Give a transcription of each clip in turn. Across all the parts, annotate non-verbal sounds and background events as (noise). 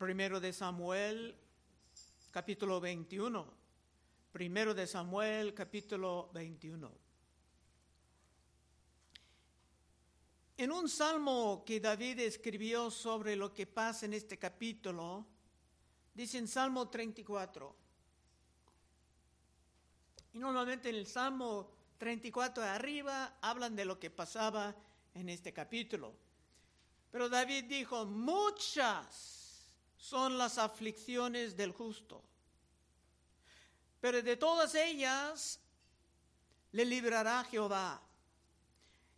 Primero de Samuel, capítulo 21. Primero de Samuel, capítulo 21. En un salmo que David escribió sobre lo que pasa en este capítulo, dice en Salmo 34. Y normalmente en el Salmo 34 de arriba hablan de lo que pasaba en este capítulo. Pero David dijo, muchas son las aflicciones del justo. Pero de todas ellas le librará Jehová.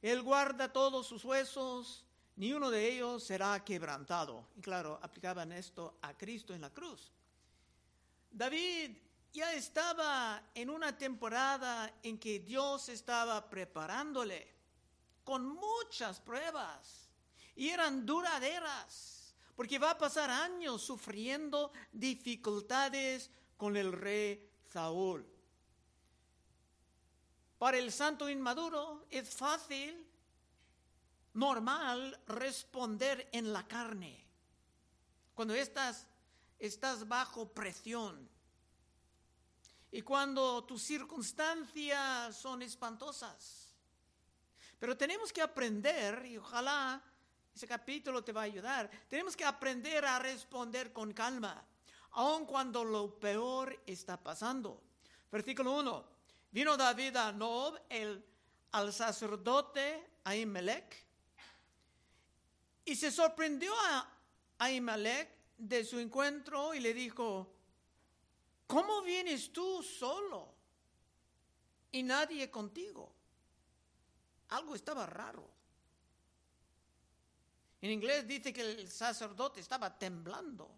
Él guarda todos sus huesos, ni uno de ellos será quebrantado. Y claro, aplicaban esto a Cristo en la cruz. David ya estaba en una temporada en que Dios estaba preparándole con muchas pruebas y eran duraderas porque va a pasar años sufriendo dificultades con el rey Saúl. Para el santo inmaduro es fácil, normal, responder en la carne. Cuando estás, estás bajo presión. Y cuando tus circunstancias son espantosas. Pero tenemos que aprender, y ojalá ese capítulo te va a ayudar. Tenemos que aprender a responder con calma, aun cuando lo peor está pasando. Versículo 1. Vino David a Nob, el, al sacerdote Ahimelech, y se sorprendió a Ahimelech de su encuentro y le dijo, ¿cómo vienes tú solo y nadie contigo? Algo estaba raro. En inglés dice que el sacerdote estaba temblando.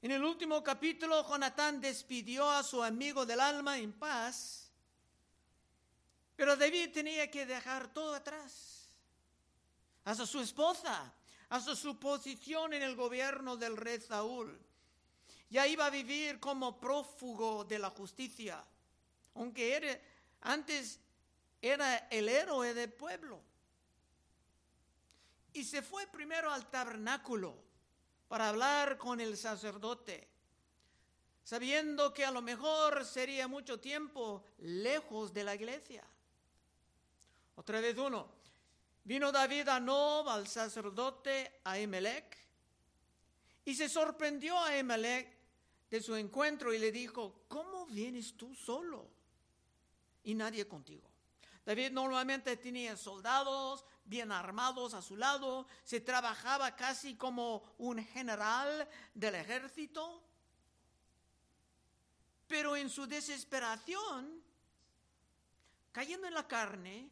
En el último capítulo, Jonatán despidió a su amigo del alma en paz, pero David tenía que dejar todo atrás, hasta su esposa, hasta su posición en el gobierno del rey Saúl. Ya iba a vivir como prófugo de la justicia, aunque antes era el héroe del pueblo y se fue primero al tabernáculo para hablar con el sacerdote, sabiendo que a lo mejor sería mucho tiempo lejos de la iglesia. Otra vez uno, vino David a Nob al sacerdote Ahimelech y se sorprendió a Ahimelech de su encuentro y le dijo, ¿cómo vienes tú solo y nadie contigo? David normalmente tenía soldados, bien armados a su lado, se trabajaba casi como un general del ejército. Pero en su desesperación, cayendo en la carne,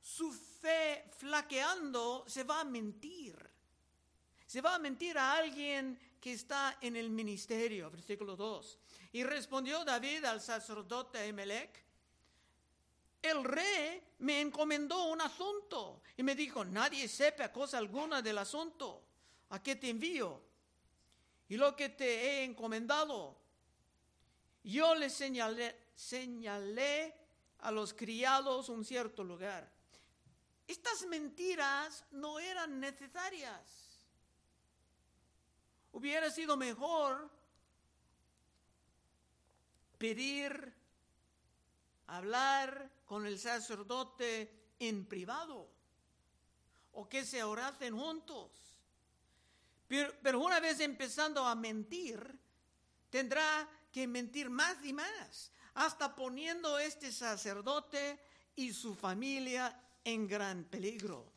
su fe flaqueando, se va a mentir. Se va a mentir a alguien que está en el ministerio, versículo 2. Y respondió David al sacerdote Emelec, el rey me encomendó un asunto y me dijo, nadie sepa cosa alguna del asunto. ¿A qué te envío? Y lo que te he encomendado, yo le señalé, señalé a los criados un cierto lugar. Estas mentiras no eran necesarias. Hubiera sido mejor pedir, hablar con el sacerdote en privado o que se orasen juntos. Pero, una vez empezando a mentir, tendrá que mentir más y más, hasta poniendo este sacerdote y su familia en gran peligro.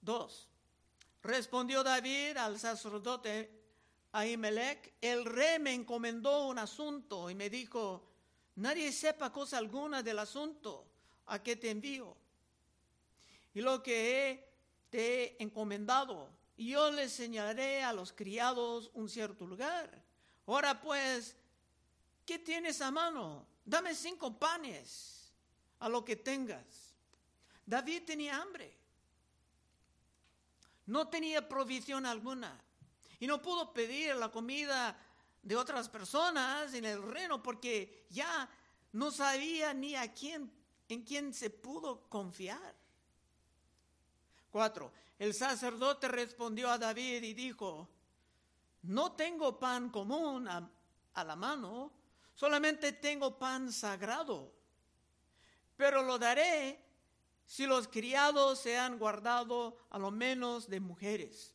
Dos. Respondió David al sacerdote Ahimelech, el rey me encomendó un asunto y me dijo, Nadie sepa cosa alguna del asunto a que te envío. Y lo que te he encomendado, yo le señalaré a los criados un cierto lugar. Ahora pues, ¿qué tienes a mano? Dame cinco panes a lo que tengas. David tenía hambre. No tenía provisión alguna. Y no pudo pedir la comida de otras personas en el reino porque ya no sabía ni a quién, en quién se pudo confiar. 4. El sacerdote respondió a David y dijo, no tengo pan común a, a la mano, solamente tengo pan sagrado, pero lo daré si los criados se han guardado a lo menos de mujeres.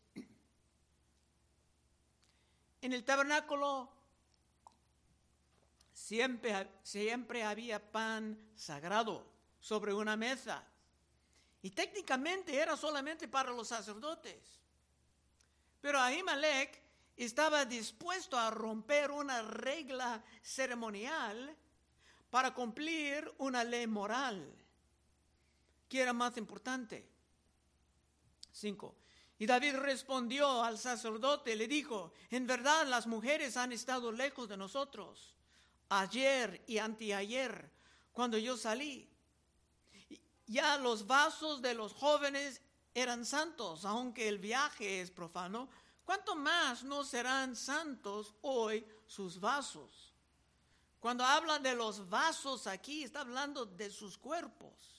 En el tabernáculo siempre, siempre había pan sagrado sobre una mesa. Y técnicamente era solamente para los sacerdotes. Pero Ahimelech estaba dispuesto a romper una regla ceremonial para cumplir una ley moral. ¿Qué era más importante? Cinco. Y David respondió al sacerdote, le dijo, en verdad las mujeres han estado lejos de nosotros, ayer y anteayer, cuando yo salí. Ya los vasos de los jóvenes eran santos, aunque el viaje es profano, ¿cuánto más no serán santos hoy sus vasos? Cuando habla de los vasos aquí, está hablando de sus cuerpos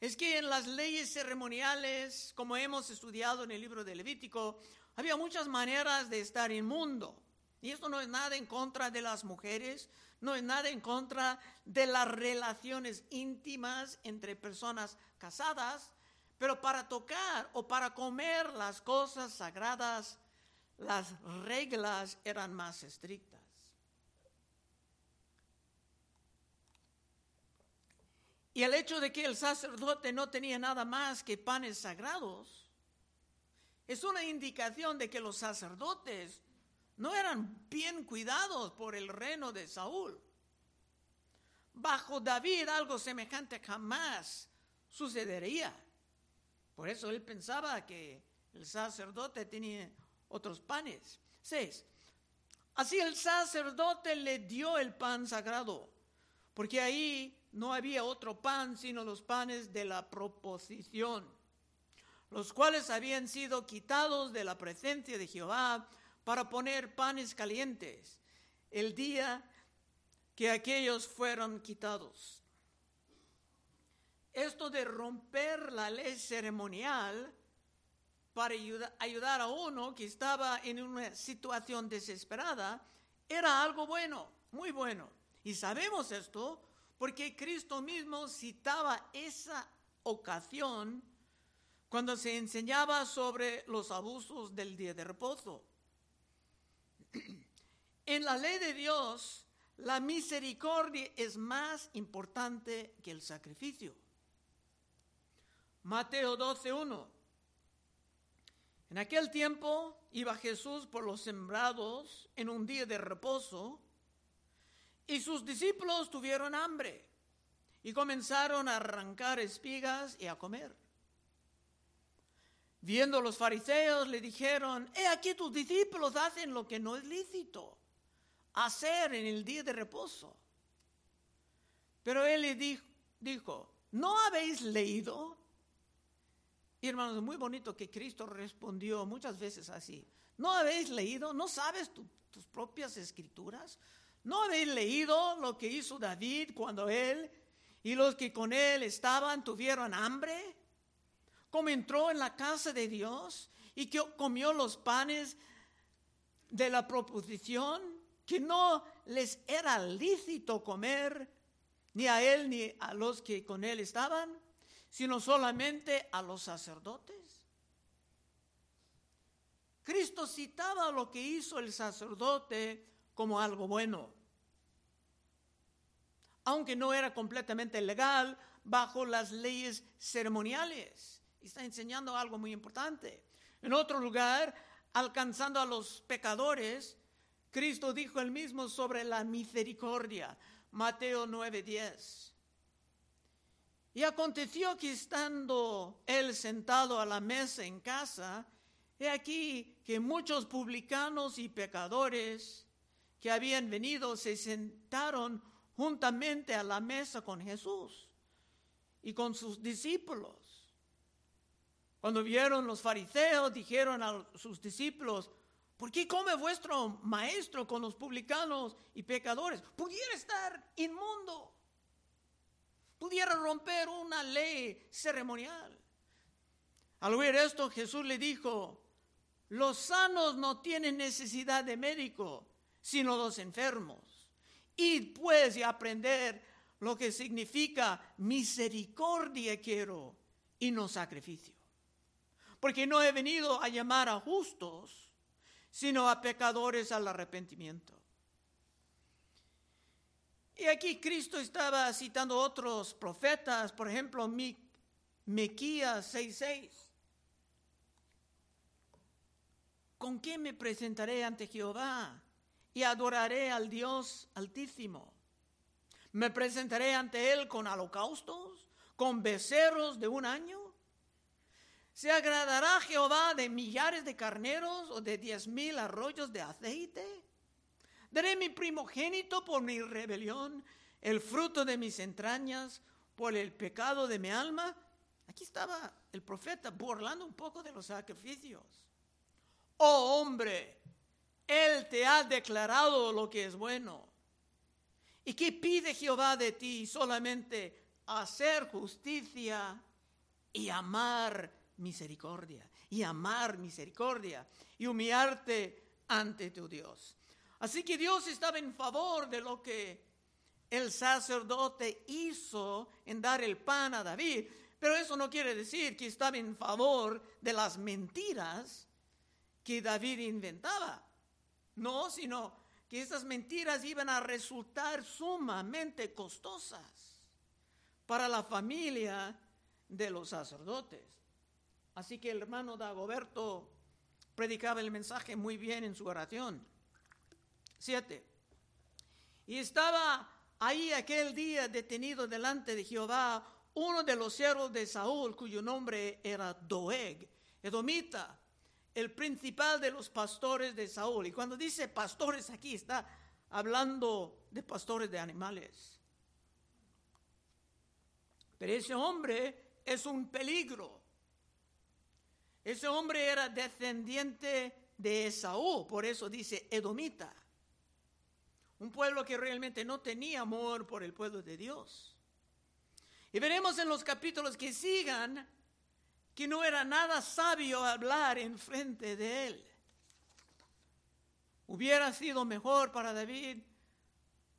es que en las leyes ceremoniales, como hemos estudiado en el libro de Levítico, había muchas maneras de estar inmundo. Y esto no es nada en contra de las mujeres, no es nada en contra de las relaciones íntimas entre personas casadas, pero para tocar o para comer las cosas sagradas, las reglas eran más estrictas. Y el hecho de que el sacerdote no tenía nada más que panes sagrados es una indicación de que los sacerdotes no eran bien cuidados por el reino de Saúl. Bajo David algo semejante jamás sucedería. Por eso él pensaba que el sacerdote tenía otros panes. Seis. Así el sacerdote le dio el pan sagrado, porque ahí no había otro pan sino los panes de la proposición, los cuales habían sido quitados de la presencia de Jehová para poner panes calientes el día que aquellos fueron quitados. Esto de romper la ley ceremonial para ayudar a uno que estaba en una situación desesperada era algo bueno, muy bueno. Y sabemos esto porque Cristo mismo citaba esa ocasión cuando se enseñaba sobre los abusos del día de reposo. (clears throat) En la ley de Dios, la misericordia es más importante que el sacrificio. Mateo 12.1. En aquel tiempo iba Jesús por los sembrados en un día de reposo y sus discípulos tuvieron hambre y comenzaron a arrancar espigas y a comer. Viendo los fariseos le dijeron, he aquí tus discípulos hacen lo que no es lícito hacer en el día de reposo. Pero él le dijo, dijo ¿no habéis leído? Y hermanos, muy bonito que Cristo respondió muchas veces así. ¿No habéis leído? ¿No sabes tus propias escrituras? ¿No habéis leído lo que hizo David cuando él y los que con él estaban tuvieron hambre? ¿Cómo entró en la casa de Dios y que comió los panes de la proposición que no les era lícito comer ni a él ni a los que con él estaban, sino solamente a los sacerdotes? Cristo citaba lo que hizo el sacerdote como algo bueno. Aunque no era completamente legal bajo las leyes ceremoniales. Está enseñando algo muy importante. En otro lugar, alcanzando a los pecadores, Cristo dijo el mismo sobre la misericordia. Mateo 9:10. Y aconteció que estando él sentado a la mesa en casa, he aquí que muchos publicanos y pecadores que habían venido se sentaron juntamente a la mesa con Jesús y con sus discípulos. Cuando vieron los fariseos, dijeron a sus discípulos, ¿por qué come vuestro maestro con los publicanos y pecadores? Pudiera estar inmundo, pudiera romper una ley ceremonial. Al oír esto, Jesús le dijo, los sanos no tienen necesidad de médico, sino los enfermos. Id pues y aprender lo que significa misericordia quiero y no sacrificio. Porque no he venido a llamar a justos, sino a pecadores al arrepentimiento. Y aquí Cristo estaba citando otros profetas, por ejemplo, Mequías 6:6. ¿Con qué me presentaré ante Jehová y adoraré al Dios altísimo? ¿Me presentaré ante Él con holocaustos, con becerros de un año? ¿Se agradará Jehová de millares de carneros o de diez mil arroyos de aceite? Daré mi primogénito por mi rebelión, el fruto de mis entrañas por el pecado de mi alma. Aquí estaba el profeta burlando un poco de los sacrificios. Oh hombre, Él te ha declarado lo que es bueno. ¿Y qué pide Jehová de ti? Solamente hacer justicia y amar misericordia. Y amar misericordia. Y humillarte ante tu Dios. Así que Dios estaba en favor de lo que el sacerdote hizo en dar el pan a David, pero eso no quiere decir que estaba en favor de las mentiras que David inventaba. No, sino que esas mentiras iban a resultar sumamente costosas para la familia de los sacerdotes. Así que el hermano Dagoberto predicaba el mensaje muy bien en su oración. Siete. Y estaba ahí aquel día detenido delante de Jehová uno de los siervos de Saúl, cuyo nombre era Doeg, edomita, el principal de los pastores de Saúl. Y cuando dice pastores aquí está hablando de pastores de animales. Pero ese hombre es un peligro. Ese hombre era descendiente de Esaú, por eso dice edomita. Un pueblo que realmente no tenía amor por el pueblo de Dios. Y veremos en los capítulos que sigan que no era nada sabio hablar en frente de él. Hubiera sido mejor para David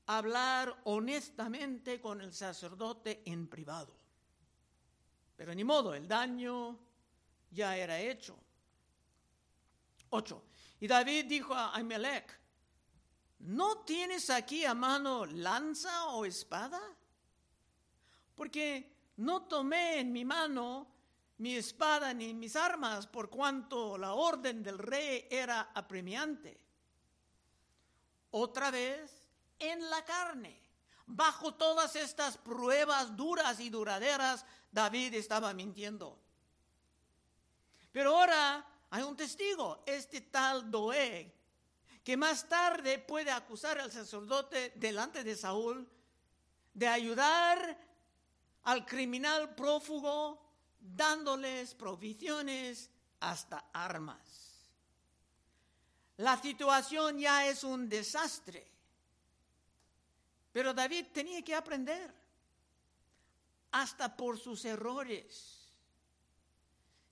hablar honestamente con el sacerdote en privado. Pero ni modo, el daño ya era hecho. 8. Y David dijo a Ahimelech, ¿no tienes aquí a mano lanza o espada? Porque no tomé en mi mano mi espada ni mis armas por cuanto la orden del rey era apremiante. Otra vez, en la carne, bajo todas estas pruebas duras y duraderas, David estaba mintiendo. Pero ahora hay un testigo, este tal Doeg, que más tarde puede acusar al sacerdote delante de Saúl de ayudar al criminal prófugo dándoles provisiones hasta armas. La situación ya es un desastre, pero David tenía que aprender hasta por sus errores,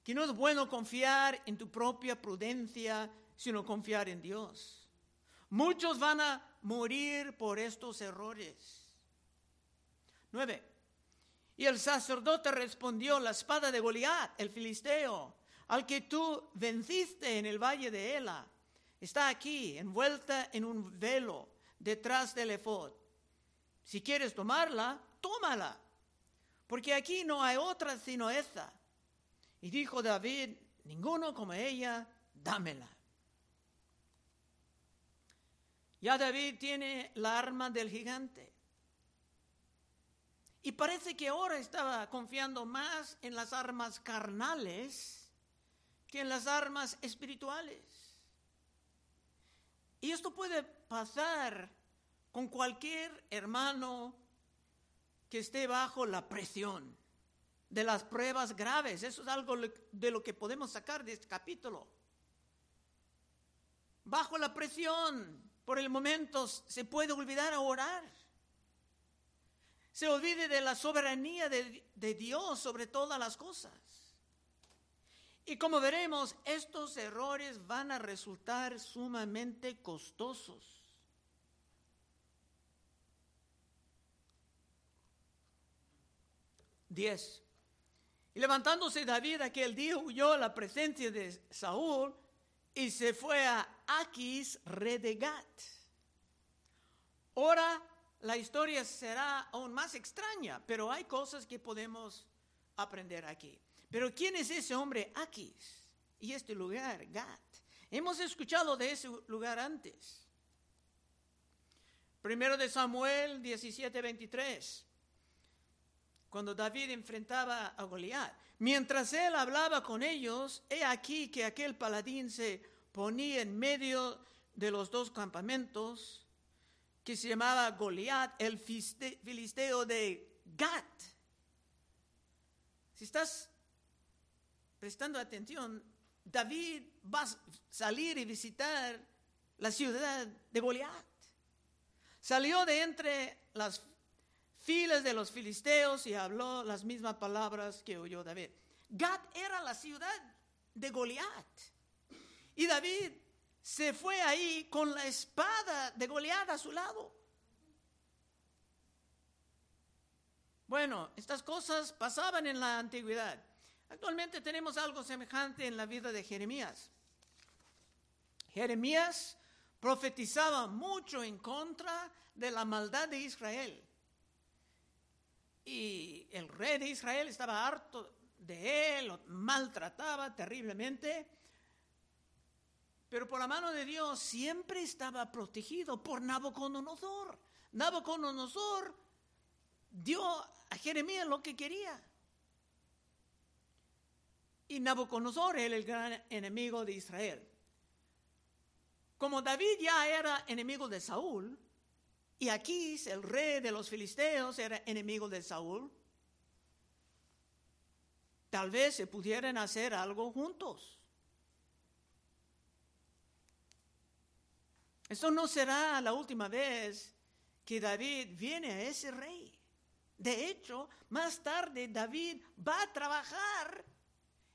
que no es bueno confiar en tu propia prudencia, sino confiar en Dios. Muchos van a morir por estos errores. Nueve. Y el sacerdote respondió, la espada de Goliat, el filisteo, al que tú venciste en el valle de Ela, está aquí, envuelta en un velo, detrás del efod. Si quieres tomarla, tómala, porque aquí no hay otra sino esta. Y dijo David, ninguno como ella, dámela. Ya David tiene la arma del gigante. Y parece que ahora estaba confiando más en las armas carnales que en las armas espirituales. Y esto puede pasar con cualquier hermano que esté bajo la presión de las pruebas graves. Eso es algo de lo que podemos sacar de este capítulo. Bajo la presión por el momento se puede olvidar a orar. Se olvide de la soberanía de, Dios sobre todas las cosas. Y como veremos, estos errores van a resultar sumamente costosos. 10. Y levantándose David aquel día huyó a la presencia de Saúl y se fue a Aquis, rey de Gat. Ahora la historia será aún más extraña, pero hay cosas que podemos aprender aquí. Pero ¿quién es ese hombre Aquis? Y este lugar, Gat. Hemos escuchado de ese lugar antes. Primero de Samuel 17, 23 cuando David enfrentaba a Goliat. Mientras él hablaba con ellos, he aquí que aquel paladín se ponía en medio de los dos campamentos, que se llamaba Goliat, el filisteo de Gat. Si estás prestando atención, David va a salir y visitar la ciudad de Goliat. Salió de entre las filas de los filisteos y habló las mismas palabras que oyó David. Gat era la ciudad de Goliat. Y David se fue ahí con la espada de Goliat a su lado. Bueno, estas cosas pasaban en la antigüedad. Actualmente tenemos algo semejante en la vida de Jeremías. Jeremías profetizaba mucho en contra de la maldad de Israel. Y el rey de Israel estaba harto de él, lo maltrataba terriblemente. Pero por la mano de Dios siempre estaba protegido por Nabucodonosor. Nabucodonosor dio a Jeremías lo que quería. Y Nabucodonosor era el gran enemigo de Israel. Como David ya era enemigo de Saúl, y Aquís, el rey de los filisteos, era enemigo de Saúl. Tal vez se pudieran hacer algo juntos. Esto no será la última vez que David viene a ese rey. De hecho, más tarde David va a trabajar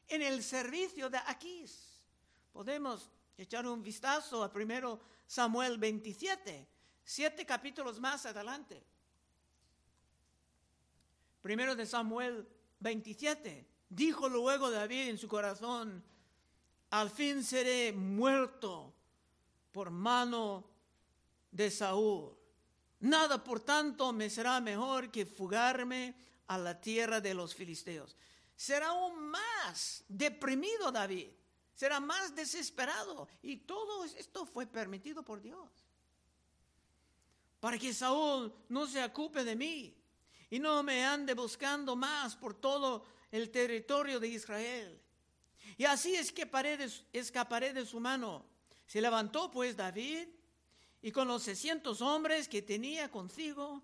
en el servicio de Aquís. Podemos echar un vistazo a primero Samuel 27 siete capítulos más adelante. Primero de Samuel 27. Dijo luego David en su corazón, al fin seré muerto por mano de Saúl. Nada, por tanto, me será mejor que fugarme a la tierra de los filisteos. Será aún más deprimido David, será más desesperado. Y todo esto fue permitido por Dios para que Saúl no se ocupe de mí y no me ande buscando más por todo el territorio de Israel. Y así es que escaparé de su mano. Se levantó pues David y con los 600 hombres que tenía consigo,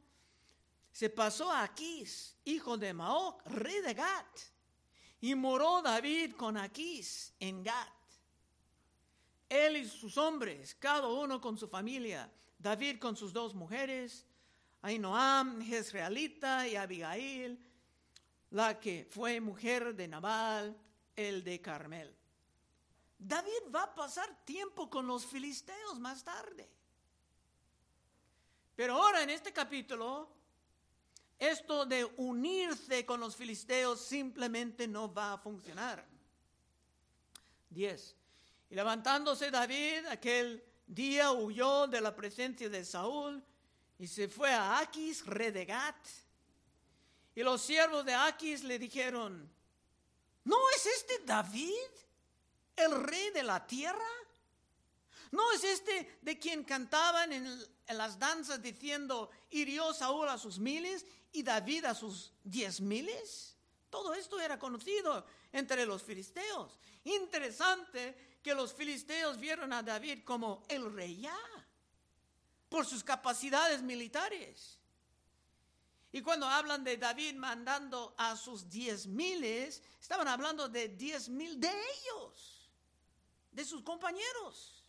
se pasó a Aquís, hijo de Maoc, rey de Gat. Y moró David con Aquís en Gat. Él y sus hombres, cada uno con su familia, David con sus dos mujeres, Ainoam, Jezreelita y Abigail, la que fue mujer de Nabal, el de Carmel. David va a pasar tiempo con los filisteos más tarde. Pero ahora en este capítulo, esto de unirse con los filisteos simplemente no va a funcionar. 10. Y levantándose David, aquel día huyó de la presencia de Saúl y se fue a Aquis, rey de Gat. Y los siervos de Aquis le dijeron, ¿no es este David, el rey de la tierra? ¿No es este de quien cantaban en, las danzas diciendo, hirió Saúl a sus miles y David a sus diez miles? Todo esto era conocido entre los filisteos. Interesante que los filisteos vieron a David como el rey ya, por sus capacidades militares. Y cuando hablan de David mandando a sus diez miles, estaban hablando de diez mil de ellos, de sus compañeros.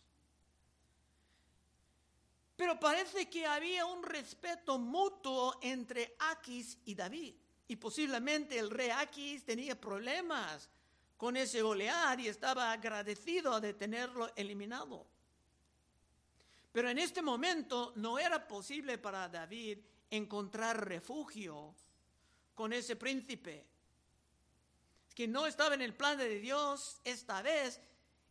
Pero parece que había un respeto mutuo entre Aquis y David. Y posiblemente el rey Aquis tenía problemas con ese olear y estaba agradecido de tenerlo eliminado. Pero en este momento no era posible para David encontrar refugio con ese príncipe, que no estaba en el plan de Dios esta vez,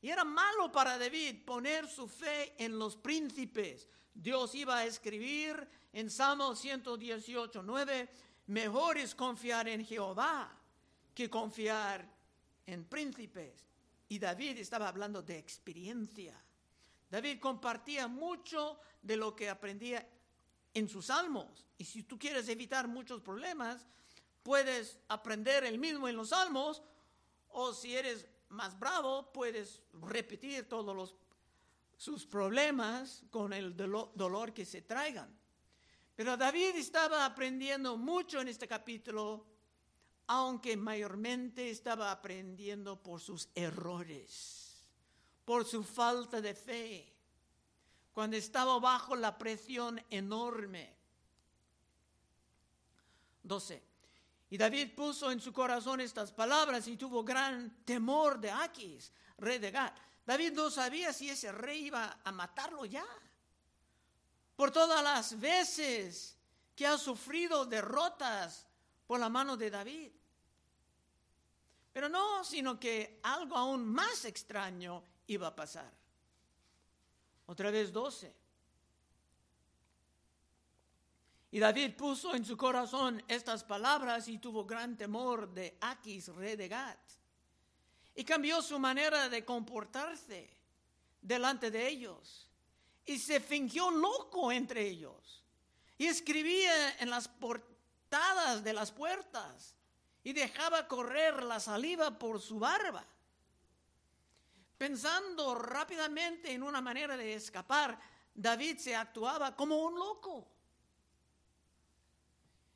y era malo para David poner su fe en los príncipes. Dios iba a escribir en Salmo 118, 9, mejor es confiar en Jehová que confiar en príncipes. Y David estaba hablando de experiencia. David compartía mucho de lo que aprendía en sus salmos. Y si tú quieres evitar muchos problemas, puedes aprender el mismo en los salmos, o si eres más bravo, puedes repetir todos los, sus problemas con el dolor que se traigan. Pero David estaba aprendiendo mucho en este capítulo, aunque mayormente estaba aprendiendo por sus errores, por su falta de fe, cuando estaba bajo la presión enorme. 12. Y David puso en su corazón estas palabras y tuvo gran temor de Aquis, rey de Gad. David no sabía si ese rey iba a matarlo ya. Por todas las veces que ha sufrido derrotas por la mano de David. Pero no, sino que algo aún más extraño iba a pasar. Otra vez 12. Y David puso en su corazón estas palabras y tuvo gran temor de Aquis, rey de Gat. Y cambió su manera de comportarse delante de ellos. Y se fingió loco entre ellos. Y escribía en las portadas de las puertas. Y dejaba correr la saliva por su barba. Pensando rápidamente en una manera de escapar, David se actuaba como un loco.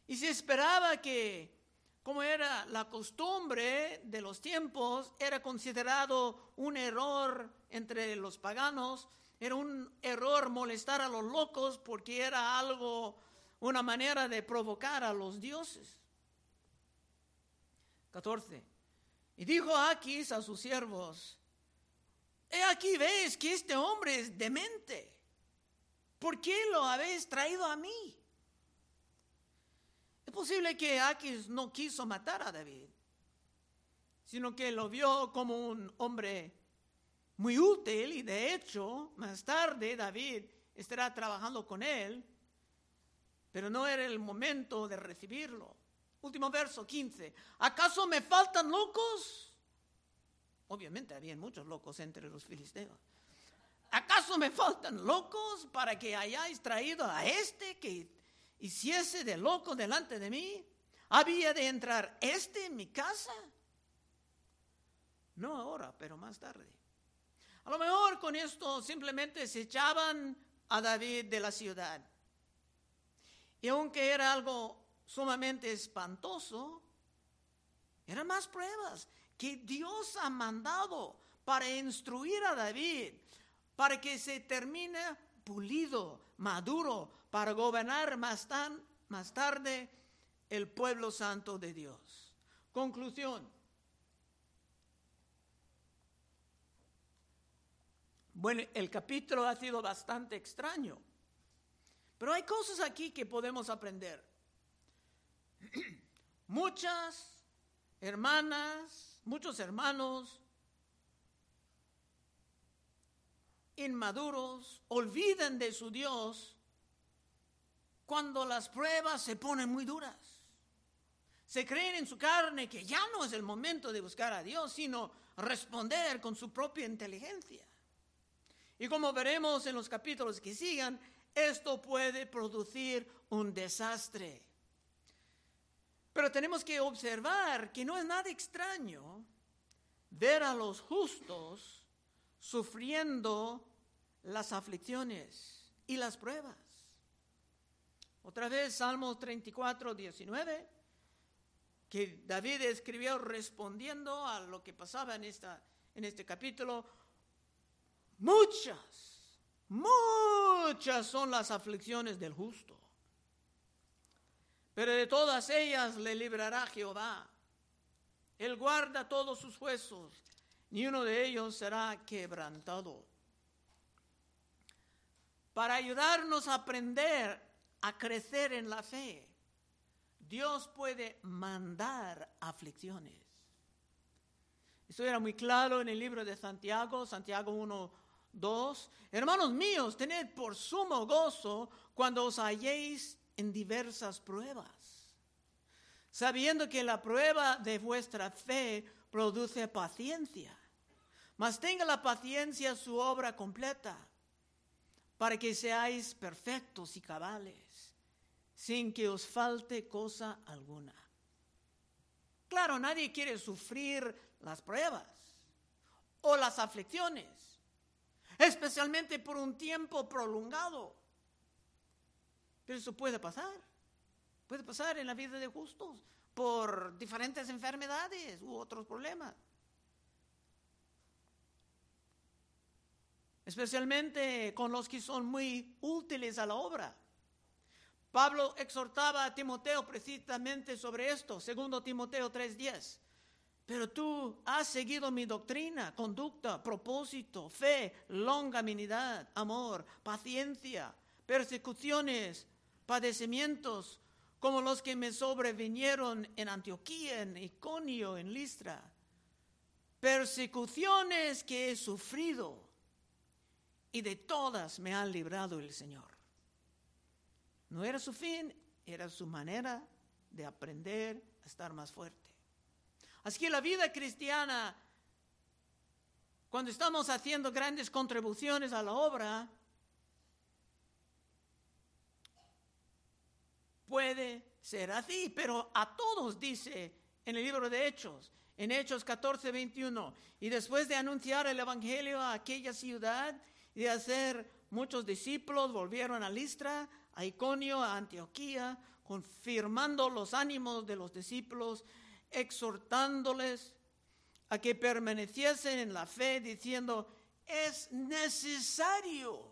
Y se esperaba que, como era la costumbre de los tiempos, era considerado un error entre los paganos, era un error molestar a los locos porque era algo, una manera de provocar a los dioses. 14. Y dijo Aquis a sus siervos, he aquí veis que este hombre es demente. ¿Por qué lo habéis traído a mí? Es posible que Aquis no quiso matar a David, sino que lo vio como un hombre muy útil y de hecho más tarde David estará trabajando con él, pero no era el momento de recibirlo. Último verso 15. ¿Acaso me faltan locos? Obviamente había muchos locos entre los filisteos. ¿Acaso me faltan locos para que hayáis traído a este que hiciese de loco delante de mí? ¿Había de entrar este en mi casa? No ahora, pero más tarde. A lo mejor con esto simplemente se echaban a David de la ciudad. Y aunque era algo sumamente espantoso, eran más pruebas que Dios ha mandado para instruir a David, para que se termine pulido, maduro, para gobernar más, tan, más tarde el pueblo santo de Dios. Conclusión. Bueno, el capítulo ha sido bastante extraño, pero hay cosas aquí que podemos aprender. (clears throat) Muchas hermanas, muchos hermanos inmaduros olviden de su Dios cuando las pruebas se ponen muy duras. Se creen en su carne que ya no es el momento de buscar a Dios, sino responder con su propia inteligencia. Y como veremos en los capítulos que sigan, esto puede producir un desastre. Pero tenemos que observar que no es nada extraño ver a los justos sufriendo las aflicciones y las pruebas. Otra vez, Salmos 34, 19, que David escribió respondiendo a lo que pasaba en, esta, en este capítulo. Muchas, muchas son las aflicciones del justo, pero de todas ellas le librará Jehová. Él guarda todos sus huesos, ni uno de ellos será quebrantado. Para ayudarnos a aprender a crecer en la fe, Dios puede mandar aflicciones. Esto era muy claro en el libro de Santiago, Santiago 1, 2. Hermanos míos, tened por sumo gozo cuando os halléis en diversas pruebas, sabiendo que la prueba de vuestra fe produce paciencia. Mas tenga la paciencia su obra completa, para que seáis perfectos y cabales, sin que os falte cosa alguna. Claro, nadie quiere sufrir las pruebas o las aflicciones, especialmente por un tiempo prolongado. Pero eso puede pasar. Puede pasar en la vida de justos por diferentes enfermedades u otros problemas. Especialmente con los que son muy útiles a la obra. Pablo exhortaba a Timoteo precisamente sobre esto, segundo Timoteo 3:10. Pero tú has seguido mi doctrina, conducta, propósito, fe, longanimidad, amor, paciencia, persecuciones, padecimientos como los que me sobrevinieron en Antioquía, en Iconio, en Listra, persecuciones que he sufrido y de todas me ha librado el Señor. No era su fin, era su manera de aprender a estar más fuerte. Así que la vida cristiana, cuando estamos haciendo grandes contribuciones a la obra, puede ser así, pero a todos dice en el libro de Hechos, en Hechos 14, 21, y después de anunciar el Evangelio a aquella ciudad y de hacer muchos discípulos, volvieron a Listra, a Iconio, a Antioquía, confirmando los ánimos de los discípulos, exhortándoles a que permaneciesen en la fe, diciendo, es necesario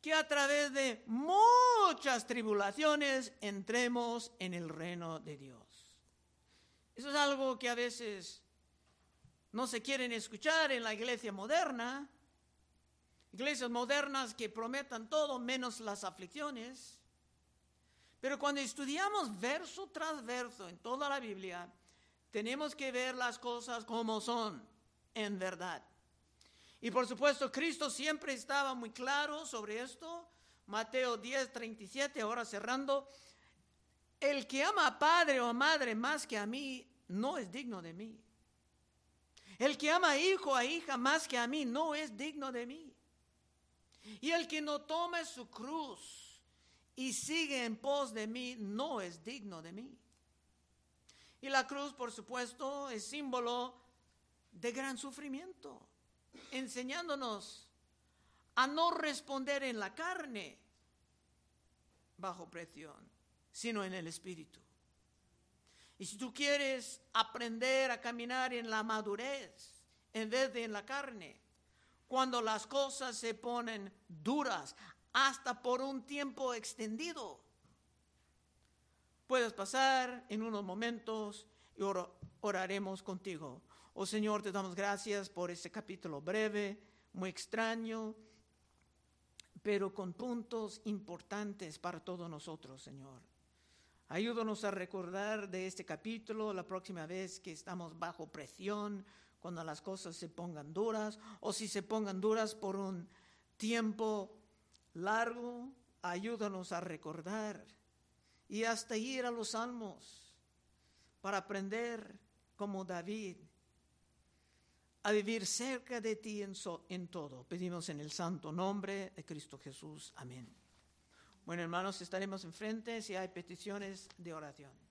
que a través de muchas tribulaciones entremos en el reino de Dios. Eso es algo que a veces no se quieren escuchar en la iglesia moderna. Iglesias modernas que prometan todo menos las aflicciones. Pero cuando estudiamos verso tras verso en toda la Biblia, tenemos que ver las cosas como son en verdad. Y por supuesto, Cristo siempre estaba muy claro sobre esto. Mateo 10, 37, ahora cerrando. El que ama a padre o a madre más que a mí, no es digno de mí. El que ama a hijo o a hija más que a mí, no es digno de mí. Y el que no tome su cruz y sigue en pos de mí, no es digno de mí. Y la cruz, por supuesto, es símbolo de gran sufrimiento enseñándonos a no responder en la carne bajo presión, sino en el espíritu. Y si tú quieres aprender a caminar en la madurez en vez de en la carne, cuando las cosas se ponen duras, hasta por un tiempo extendido, puedes pasar en unos momentos y oraremos contigo. Oh Señor, te damos gracias por este capítulo breve, muy extraño, pero con puntos importantes para todos nosotros, Señor. Ayúdanos a recordar de este capítulo la próxima vez que estamos bajo presión, cuando las cosas se pongan duras, o si se pongan duras por un tiempo largo, ayúdanos a recordar y hasta ir a los salmos para aprender como David a vivir cerca de ti en, en todo. Pedimos en el santo nombre de Cristo Jesús. Amén. Bueno, hermanos, estaremos enfrente si hay peticiones de oración.